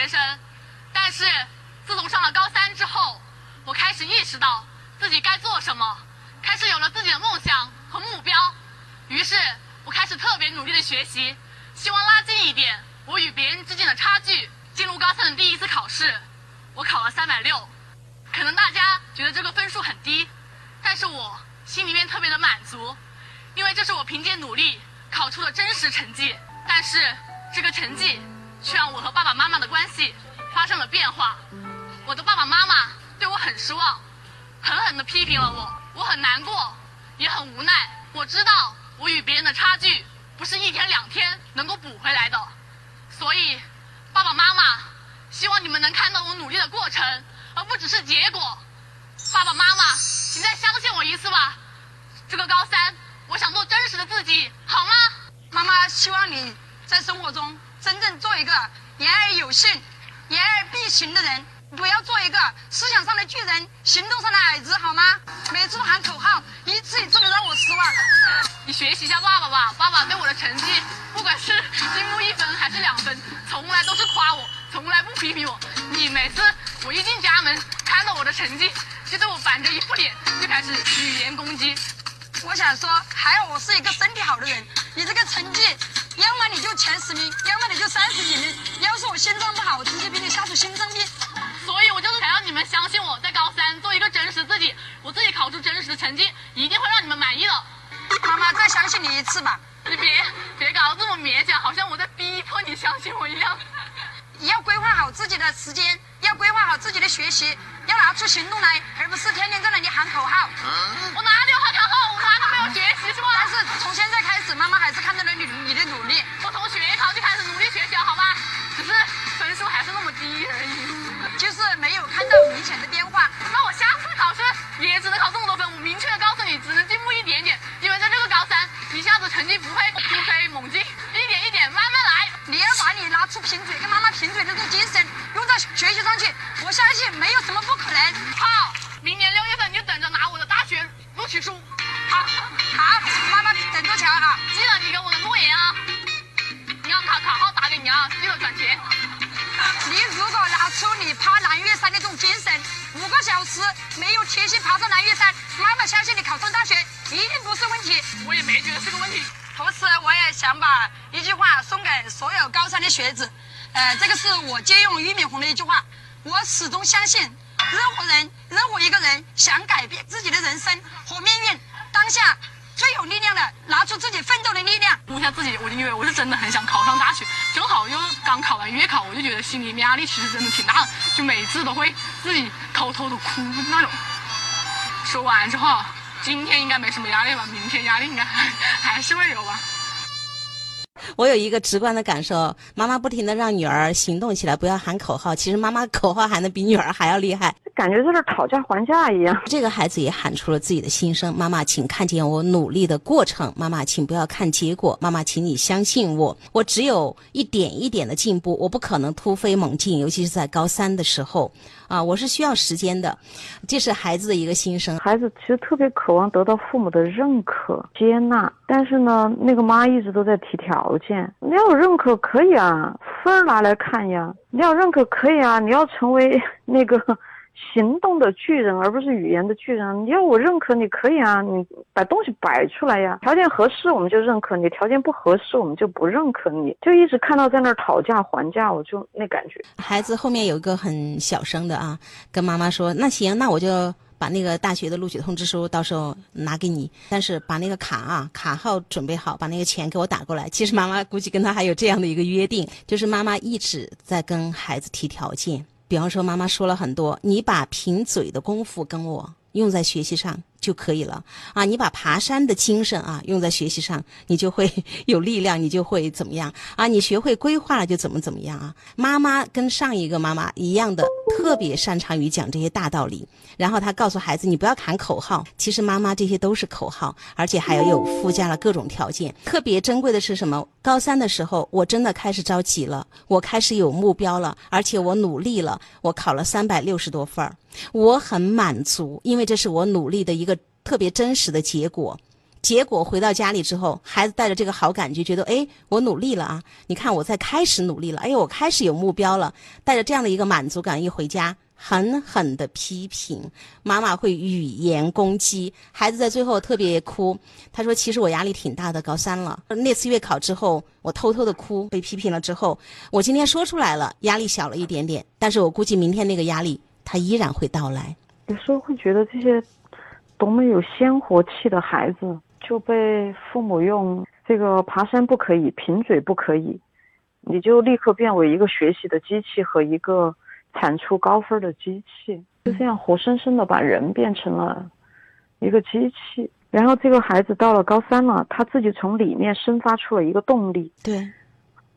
学生，但是自从上了高三之后，我开始意识到自己该做什么，开始有了自己的梦想和目标。于是，我开始特别努力的学习，希望拉近一点我与别人之间的差距。进入高三的第一次考试，我考了三百六。可能大家觉得这个分数很低，但是我心里面特别的满足，因为这是我凭借努力考出的真实成绩。但是这个成绩却让我和爸爸妈妈的关系发生了变化。我的爸爸妈妈对我很失望，狠狠地批评了我，我很难过，也很无奈。我知道我与别人的差距不是一天两天能够补回来的，所以爸爸妈妈，希望你们能看到我努力的过程。而不只是结果，爸爸妈妈，请再相信我一次吧。这个高三，我想做真实的自己，好吗？妈妈希望你在生活中真正做一个言而有信、言而必行的人，不要做一个思想上的巨人、行动上的矮子，好吗？每次喊口号，一次一次的让我失望。你学习一下爸爸吧，爸爸对我的成绩，不管是进步一分还是两分，从来都是夸我，从来不批评我。你每次。我一进家门，看到我的成绩，就对我板着一副脸，就开始语言攻击。我想说，还好我是一个身体好的人。你这个成绩，要么你就前十名，要么你就三十几名。要是我心脏不好，我直接给你下出心脏病。所以我就是想让你们相信我，在高三做一个真实自己，我自己考出真实的成绩，一定会让你们满意的。妈妈，再相信你一次吧。你别别搞得这么勉强，好像我在逼迫你相信我一样。你要规划好自己的时间。要规划好自己的学习，要拿出行动来，而不是天天在那里喊口号。我哪里有喊口号？我哪里没有学习是吧？但是从现在开始，妈妈还是看到了你你的努力。我从学考就开始努力学习了，好吧？只是分数还是那么低而已，就是没有看到明显的变化。那我下次考试也只能考这么多分。我明确的告诉你，只能进步一点点，因为在这个高三，一下子成绩不会突飞猛进，一点一点慢慢来。你要把你拿出贫嘴跟妈妈贫嘴的这种精神。用在学习上去，我相信没有什么不可能。好，明年六月份你就等着拿我的大学录取书。好，好，妈妈等着瞧啊！号打给你啊，记得转钱。你如果拿出你爬南岳山的这种精神，五个小时没有贴心爬上南岳山，妈妈相信你考上大学一定不是问题。我也没觉得是个问题。同时，我也想把一句话送给所有高三的学子。呃，这个是我借用俞敏洪的一句话，我始终相信，任何人，任何一个人想改变自己的人生和命运，当下最有力量的，拿出自己奋斗的力量。问一下自己，我就因为我是真的很想考上大学，正好又刚考完月考，我就觉得心里压力其实真的挺大的，就每次都会自己偷偷的哭那种。说完之后，今天应该没什么压力吧？明天压力应该还还是会有吧？我有一个直观的感受，妈妈不停的让女儿行动起来，不要喊口号。其实妈妈口号喊的比女儿还要厉害，感觉就是讨价还价一样。这个孩子也喊出了自己的心声：妈妈，请看见我努力的过程；妈妈，请不要看结果；妈妈，请你相信我。我只有一点一点的进步，我不可能突飞猛进，尤其是在高三的时候。啊，我是需要时间的，这是孩子的一个心声。孩子其实特别渴望得到父母的认可、接纳，但是呢，那个妈一直都在提条件。你要有认可可以啊，分儿拿来看呀。你要认可可以啊，你要成为那个。行动的巨人，而不是语言的巨人。你要我认可，你可以啊，你把东西摆出来呀。条件合适我们就认可你，条件不合适我们就不认可你。就一直看到在那儿讨价还价，我就那感觉。孩子后面有一个很小声的啊，跟妈妈说：“那行，那我就把那个大学的录取通知书到时候拿给你，但是把那个卡啊卡号准备好，把那个钱给我打过来。”其实妈妈估计跟他还有这样的一个约定，就是妈妈一直在跟孩子提条件。比方说，妈妈说了很多，你把贫嘴的功夫跟我用在学习上。就可以了啊！你把爬山的精神啊用在学习上，你就会 有力量，你就会怎么样啊？你学会规划了就怎么怎么样啊？妈妈跟上一个妈妈一样的，特别擅长于讲这些大道理。然后他告诉孩子，你不要喊口号，其实妈妈这些都是口号，而且还有附加了各种条件。特别珍贵的是什么？高三的时候，我真的开始着急了，我开始有目标了，而且我努力了，我考了三百六十多分儿，我很满足，因为这是我努力的一个。特别真实的结果，结果回到家里之后，孩子带着这个好感觉，觉得哎，我努力了啊！你看我在开始努力了，哎，我开始有目标了。带着这样的一个满足感一回家，狠狠的批评妈妈会语言攻击孩子，在最后特别哭。他说：“其实我压力挺大的，高三了。那次月考之后，我偷偷的哭，被批评了之后，我今天说出来了，压力小了一点点。但是我估计明天那个压力，他依然会到来。有时候会觉得这些多么有鲜活气的孩子。”就被父母用这个爬山不可以，贫嘴不可以，你就立刻变为一个学习的机器和一个产出高分的机器，就这样活生生的把人变成了一个机器。然后这个孩子到了高三了，他自己从里面生发出了一个动力。对，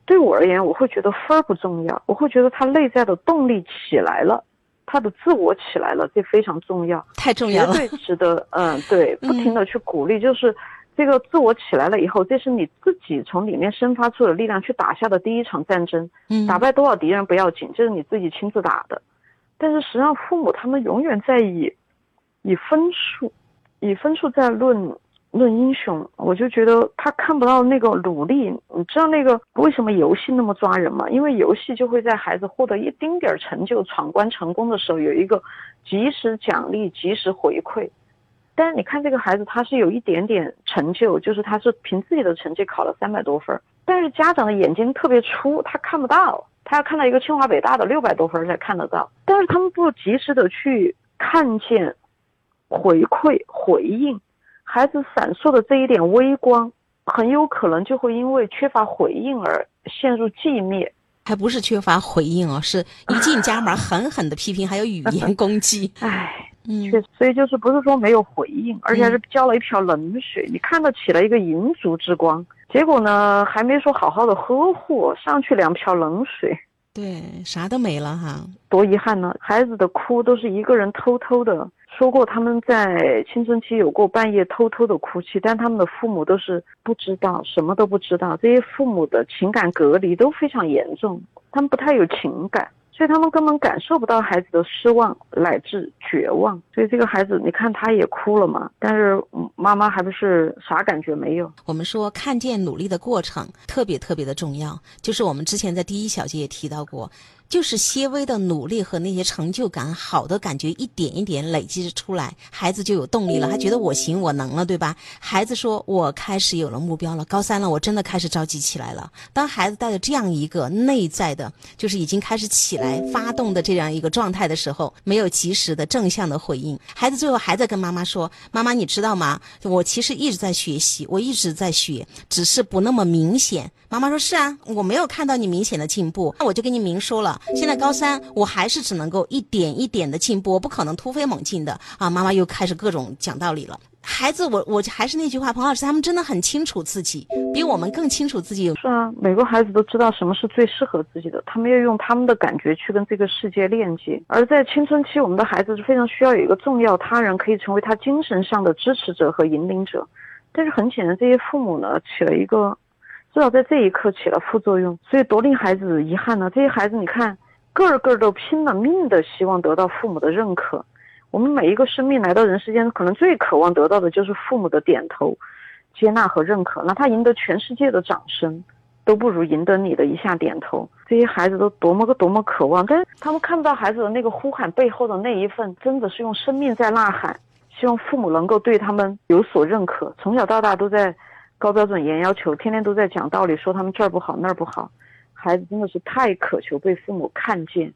对我而言，我会觉得分儿不重要，我会觉得他内在的动力起来了。他的自我起来了，这非常重要，太重要了，绝对值得。嗯，对，不停的去鼓励，就是这个自我起来了以后，这是你自己从里面生发出的力量去打下的第一场战争。嗯，打败多少敌人不要紧，这是你自己亲自打的。但是实际上，父母他们永远在以以分数，以分数在论。论英雄，我就觉得他看不到那个努力。你知道那个为什么游戏那么抓人吗？因为游戏就会在孩子获得一丁点儿成就、闯关成功的时候，有一个及时奖励、及时回馈。但是你看这个孩子，他是有一点点成就，就是他是凭自己的成绩考了三百多分，但是家长的眼睛特别粗，他看不到，他要看到一个清华北大的六百多分才看得到。但是他们不及时的去看见回馈、回应。孩子闪烁的这一点微光，很有可能就会因为缺乏回应而陷入寂灭。还不是缺乏回应哦，是一进家门 狠狠的批评，还有语言攻击。唉，确实，所以就是不是说没有回应，而且还是浇了一瓢冷水。你看到起了一个银烛之光，结果呢，还没说好好的呵护，上去两瓢冷水。对，啥都没了哈，多遗憾呢！孩子的哭都是一个人偷偷的。说过他们在青春期有过半夜偷偷的哭泣，但他们的父母都是不知道，什么都不知道。这些父母的情感隔离都非常严重，他们不太有情感。所以他们根本感受不到孩子的失望乃至绝望，所以这个孩子，你看他也哭了嘛，但是妈妈还不是啥感觉没有。我们说看见努力的过程特别特别的重要，就是我们之前在第一小节也提到过。就是些微的努力和那些成就感、好的感觉一点一点累积着出来，孩子就有动力了，他觉得我行我能了，对吧？孩子说：“我开始有了目标了，高三了，我真的开始着急起来了。”当孩子带着这样一个内在的，就是已经开始起来发动的这样一个状态的时候，没有及时的正向的回应，孩子最后还在跟妈妈说：“妈妈，你知道吗？我其实一直在学习，我一直在学，只是不那么明显。”妈妈说：“是啊，我没有看到你明显的进步，那我就跟你明说了。”现在高三，我还是只能够一点一点的进步，我不可能突飞猛进的啊！妈妈又开始各种讲道理了。孩子，我我还是那句话，彭老师，他们真的很清楚自己，比我们更清楚自己。是啊，每个孩子都知道什么是最适合自己的，他们要用他们的感觉去跟这个世界链接。而在青春期，我们的孩子是非常需要有一个重要他人，可以成为他精神上的支持者和引领者。但是很显然，这些父母呢，起了一个至少在这一刻起了副作用，所以多令孩子遗憾呢。这些孩子，你看。个个都拼了命的希望得到父母的认可。我们每一个生命来到人世间，可能最渴望得到的就是父母的点头、接纳和认可。哪怕赢得全世界的掌声，都不如赢得你的一下点头。这些孩子都多么个多么渴望，但是他们看不到孩子的那个呼喊背后的那一份，真的是用生命在呐喊，希望父母能够对他们有所认可。从小到大都在高标准严要求，天天都在讲道理，说他们这儿不好那儿不好。孩子真的是太渴求被父母看见、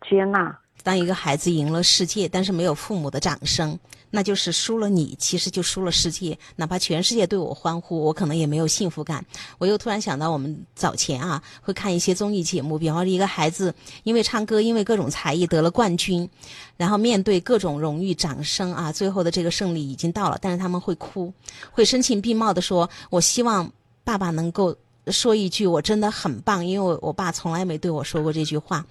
接纳。当一个孩子赢了世界，但是没有父母的掌声，那就是输了你，其实就输了世界。哪怕全世界对我欢呼，我可能也没有幸福感。我又突然想到，我们早前啊会看一些综艺节目，比方说一个孩子因为唱歌，因为各种才艺得了冠军，然后面对各种荣誉、掌声啊，最后的这个胜利已经到了，但是他们会哭，会声情并茂的说：“我希望爸爸能够。”说一句，我真的很棒，因为我我爸从来没对我说过这句话，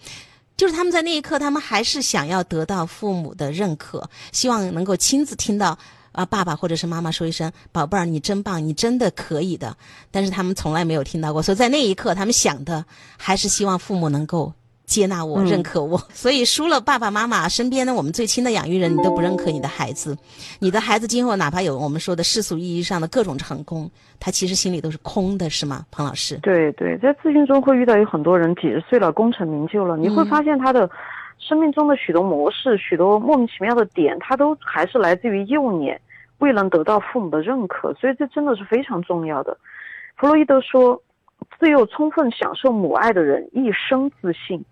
就是他们在那一刻，他们还是想要得到父母的认可，希望能够亲自听到啊爸爸或者是妈妈说一声“宝贝儿，你真棒，你真的可以的”，但是他们从来没有听到过，所以在那一刻，他们想的还是希望父母能够接纳我、嗯认可我。所以输了爸爸妈妈，身边的我们最亲的养育人，你都不认可你的孩子，你的孩子今后哪怕有我们说的世俗意义上的各种成功，他其实心里都是空的，是吗，彭老师？对对，在咨询中会遇到有很多人几十岁了，功成名就了，你会嗯发现他的生命中的许多模式、许多莫名其妙的点，他都还是来自于幼年未能得到父母的认可，所以这真的是非常重要的。弗洛伊德说，只有充分享受母爱的人一生自信。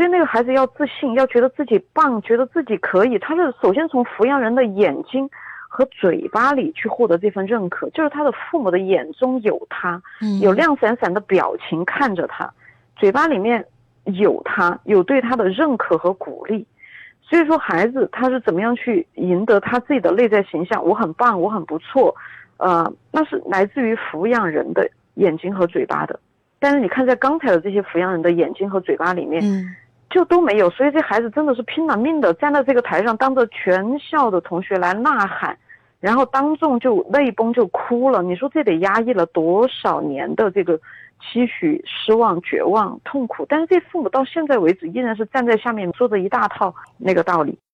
所以那个孩子要自信，要觉得自己棒，觉得自己可以。他是首先从抚养人的眼睛和嘴巴里去获得这份认可，就是他的父母的眼中有他，嗯有亮闪闪的表情看着他，嘴巴里面有他，有对他的认可和鼓励。所以说，孩子他是怎么样去赢得他自己的内在形象？我很棒，我很不错，呃，那是来自于抚养人的眼睛和嘴巴的。但是你看，在刚才的这些抚养人的眼睛和嘴巴里面，嗯就都没有，所以这孩子真的是拼了命的站在这个台上，当着全校的同学来呐喊，然后当众就泪崩就哭了。你说这得压抑了多少年的这个期许、失望、绝望、痛苦？但是这父母到现在为止依然是站在下面说着一大套那个道理。